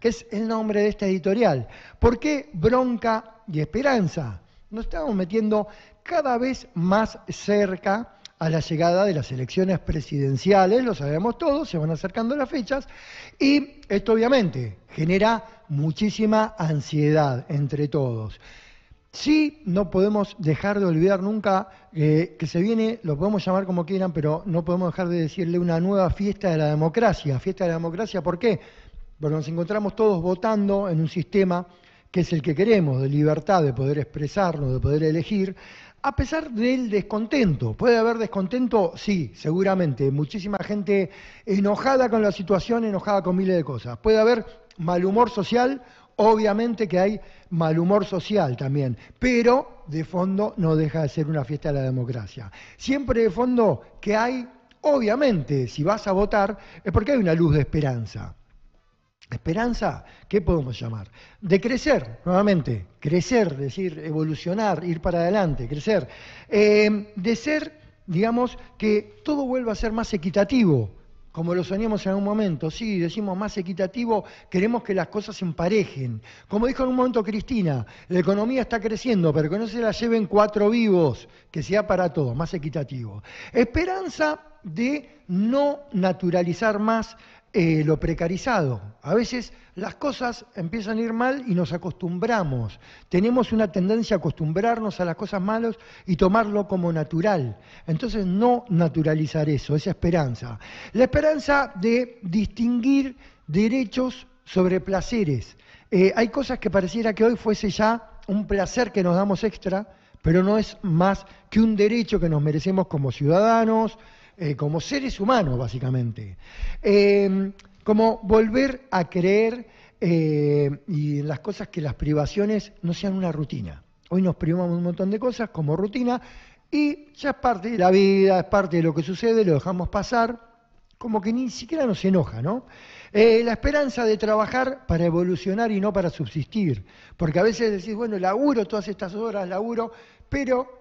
que es el nombre de esta editorial. ¿Por qué bronca y esperanza? Nos estamos metiendo cada vez más cerca a la llegada de las elecciones presidenciales, lo sabemos todos, se van acercando las fechas, y esto obviamente genera muchísima ansiedad entre todos. Sí, no podemos dejar de olvidar nunca eh, que se viene, lo podemos llamar como quieran, pero no podemos dejar de decirle una nueva fiesta de la democracia. Fiesta de la democracia, ¿por qué? Porque nos encontramos todos votando en un sistema que es el que queremos, de libertad, de poder expresarnos, de poder elegir, a pesar del descontento. ¿Puede haber descontento? Sí, seguramente. Muchísima gente enojada con la situación, enojada con miles de cosas. Puede haber mal humor social Obviamente que hay mal humor social también, pero de fondo no deja de ser una fiesta de la democracia. Siempre de fondo que hay, obviamente, si vas a votar, es porque hay una luz de esperanza. Esperanza, ¿qué podemos llamar? De crecer, nuevamente, crecer, decir, evolucionar, ir para adelante, crecer. Eh, de ser, digamos, que todo vuelva a ser más equitativo, como lo soñamos en algún momento, sí, decimos más equitativo, queremos que las cosas se emparejen. Como dijo en un momento Cristina, la economía está creciendo, pero que no se la lleven cuatro vivos, que sea para todos, más equitativo. Esperanza de no naturalizar más eh, lo precarizado. A veces las cosas empiezan a ir mal y nos acostumbramos. Tenemos una tendencia a acostumbrarnos a las cosas malas y tomarlo como natural. Entonces no naturalizar eso, esa esperanza. La esperanza de distinguir derechos sobre placeres. Eh, hay cosas que pareciera que hoy fuese ya un placer que nos damos extra, pero no es más que un derecho que nos merecemos como ciudadanos, eh, como seres humanos, básicamente. Em, como volver a creer eh, y las cosas que las privaciones no sean una rutina. Hoy nos privamos un montón de cosas como rutina y ya es parte de la vida, es parte de lo que sucede, lo dejamos pasar, como que ni siquiera nos enoja, ¿no? Eh, la esperanza de trabajar para evolucionar y no para subsistir, porque a veces decís, bueno, laburo todas estas horas, laburo, pero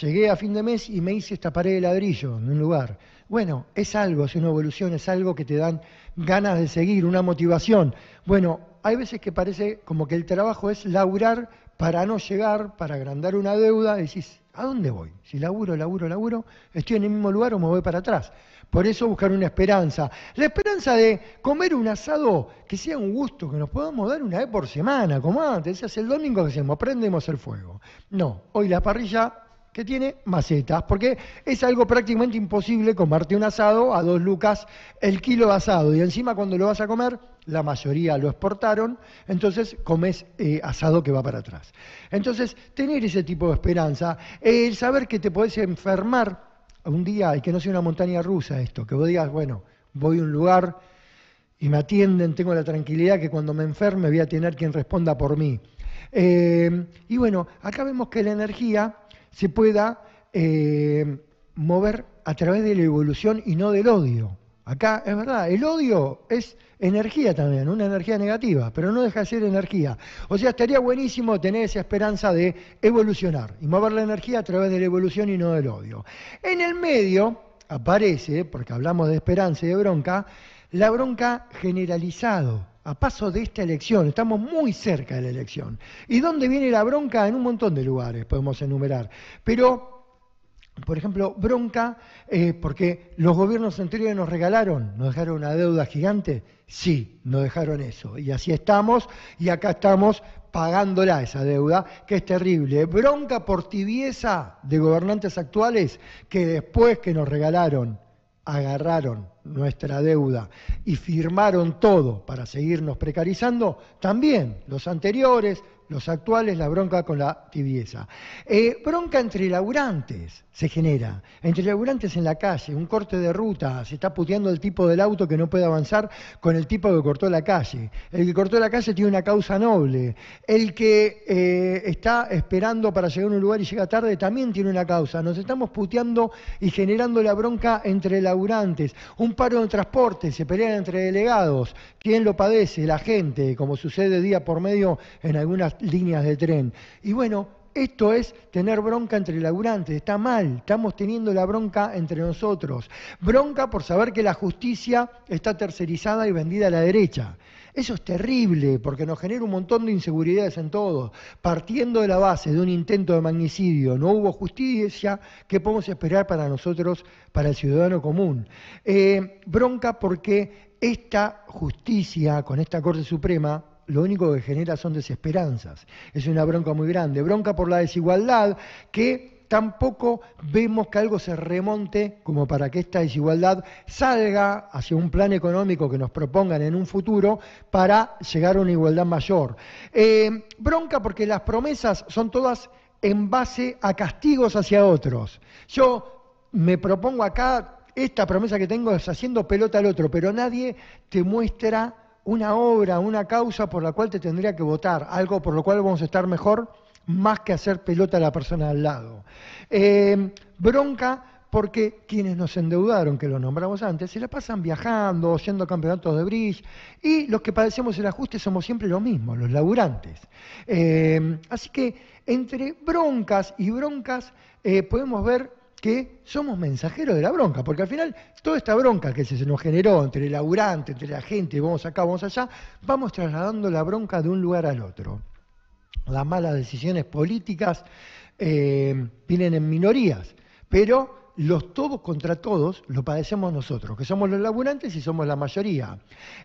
llegué a fin de mes y me hice esta pared de ladrillo en un lugar. Bueno, es algo, es una evolución, es algo que te dan ganas de seguir, una motivación. Bueno, hay veces que parece como que el trabajo es laburar para no llegar, para agrandar una deuda, y decís, ¿a dónde voy? Si laburo, laburo, laburo, estoy en el mismo lugar o me voy para atrás. Por eso buscar una esperanza. La esperanza de comer un asado que sea un gusto, que nos podamos dar una vez por semana, como antes, es el domingo que hacemos, prendemos el fuego. No, hoy la parrilla que tiene macetas, porque es algo prácticamente imposible comerte un asado a dos lucas el kilo de asado, y encima cuando lo vas a comer, la mayoría lo exportaron, entonces comes eh, asado que va para atrás. Entonces, tener ese tipo de esperanza, el saber que te podés enfermar un día y que no sea una montaña rusa esto, que vos digas, bueno, voy a un lugar y me atienden, tengo la tranquilidad que cuando me enferme voy a tener quien responda por mí. Eh, y bueno, acá vemos que la energía se pueda eh, mover a través de la evolución y no del odio. Acá es verdad, el odio es energía también, una energía negativa, pero no deja de ser energía. O sea, estaría buenísimo tener esa esperanza de evolucionar y mover la energía a través de la evolución y no del odio. En el medio aparece, porque hablamos de esperanza y de bronca, la bronca generalizado a paso de esta elección, estamos muy cerca de la elección. ¿Y dónde viene la bronca? En un montón de lugares podemos enumerar. Pero, por ejemplo, bronca eh, porque los gobiernos anteriores nos regalaron, nos dejaron una deuda gigante. Sí, nos dejaron eso. Y así estamos, y acá estamos pagándola esa deuda, que es terrible. Bronca por tibieza de gobernantes actuales que después que nos regalaron, agarraron nuestra deuda y firmaron todo para seguirnos precarizando, también los anteriores, los actuales, la bronca con la tibieza. Eh, bronca entre laburantes se genera, entre laburantes en la calle, un corte de ruta, se está puteando el tipo del auto que no puede avanzar con el tipo que cortó la calle. El que cortó la calle tiene una causa noble. El que eh, está esperando para llegar a un lugar y llega tarde también tiene una causa. Nos estamos puteando y generando la bronca entre laburantes. Un paro de transporte, se pelean entre delegados. ¿Quién lo padece? La gente, como sucede día por medio en algunas líneas de tren. Y bueno, esto es tener bronca entre laburantes, está mal, estamos teniendo la bronca entre nosotros. Bronca por saber que la justicia está tercerizada y vendida a la derecha. Eso es terrible porque nos genera un montón de inseguridades en todo. Partiendo de la base de un intento de magnicidio, no hubo justicia, ¿qué podemos esperar para nosotros, para el ciudadano común? Eh, bronca porque esta justicia con esta Corte Suprema lo único que genera son desesperanzas. Es una bronca muy grande. Bronca por la desigualdad que tampoco vemos que algo se remonte como para que esta desigualdad salga hacia un plan económico que nos propongan en un futuro para llegar a una igualdad mayor. Eh, bronca porque las promesas son todas en base a castigos hacia otros. Yo me propongo acá, esta promesa que tengo es haciendo pelota al otro, pero nadie te muestra una obra, una causa por la cual te tendría que votar, algo por lo cual vamos a estar mejor, más que hacer pelota a la persona al lado. Eh, bronca porque quienes nos endeudaron, que lo nombramos antes, se la pasan viajando, yendo a campeonatos de bridge, y los que padecemos el ajuste somos siempre los mismos, los laburantes. Eh, así que entre broncas y broncas eh, podemos ver que somos mensajeros de la bronca, porque al final toda esta bronca que se nos generó entre el laburante, entre la gente, vamos acá, vamos allá, vamos trasladando la bronca de un lugar al otro. Las malas decisiones políticas eh, vienen en minorías, pero los todos contra todos lo padecemos nosotros, que somos los laburantes y somos la mayoría.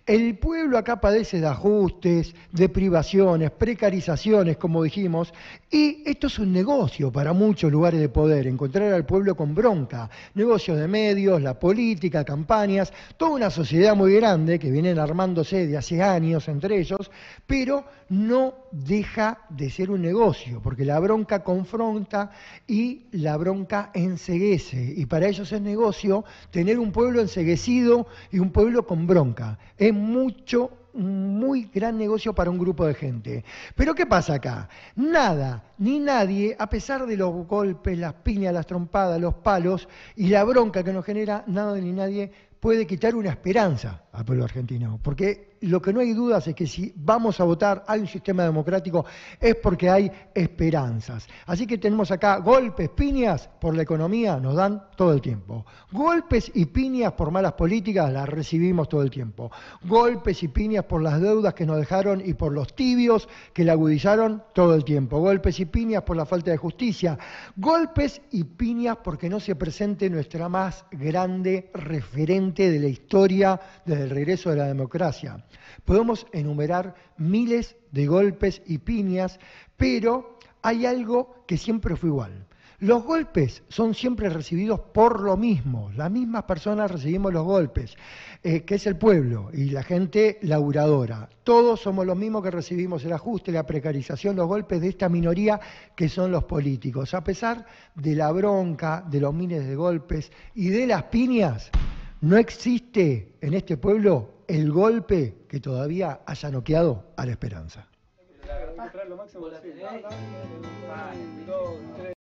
El pueblo acá padece de ajustes, de privaciones, precarizaciones, como dijimos, y esto es un negocio para muchos lugares de poder, encontrar al pueblo con bronca, negocios de medios, la política, campañas, toda una sociedad muy grande que vienen armándose de hace años entre ellos, pero no deja de ser un negocio, porque la bronca confronta y la bronca enseguece y para ellos es negocio tener un pueblo enseguecido y un pueblo con bronca. Es mucho, muy gran negocio para un grupo de gente. Pero ¿qué pasa acá? Nada, ni nadie, a pesar de los golpes, las piñas, las trompadas, los palos y la bronca que nos genera, nada ni nadie puede quitar una esperanza al pueblo argentino, porque lo que no hay dudas es que si vamos a votar hay un sistema democrático es porque hay esperanzas. Así que tenemos acá golpes, piñas por la economía, nos dan todo el tiempo. Golpes y piñas por malas políticas las recibimos todo el tiempo. Golpes y piñas por las deudas que nos dejaron y por los tibios que la agudizaron todo el tiempo. Golpes y piñas por la falta de justicia. Golpes y piñas porque no se presente nuestra más grande referente de la historia desde el regreso de la democracia. Podemos enumerar miles de golpes y piñas, pero hay algo que siempre fue igual. Los golpes son siempre recibidos por lo mismo, las mismas personas recibimos los golpes, eh, que es el pueblo y la gente laburadora. Todos somos los mismos que recibimos el ajuste, la precarización, los golpes de esta minoría que son los políticos. A pesar de la bronca, de los miles de golpes y de las piñas, no existe en este pueblo el golpe que todavía haya noqueado a la esperanza.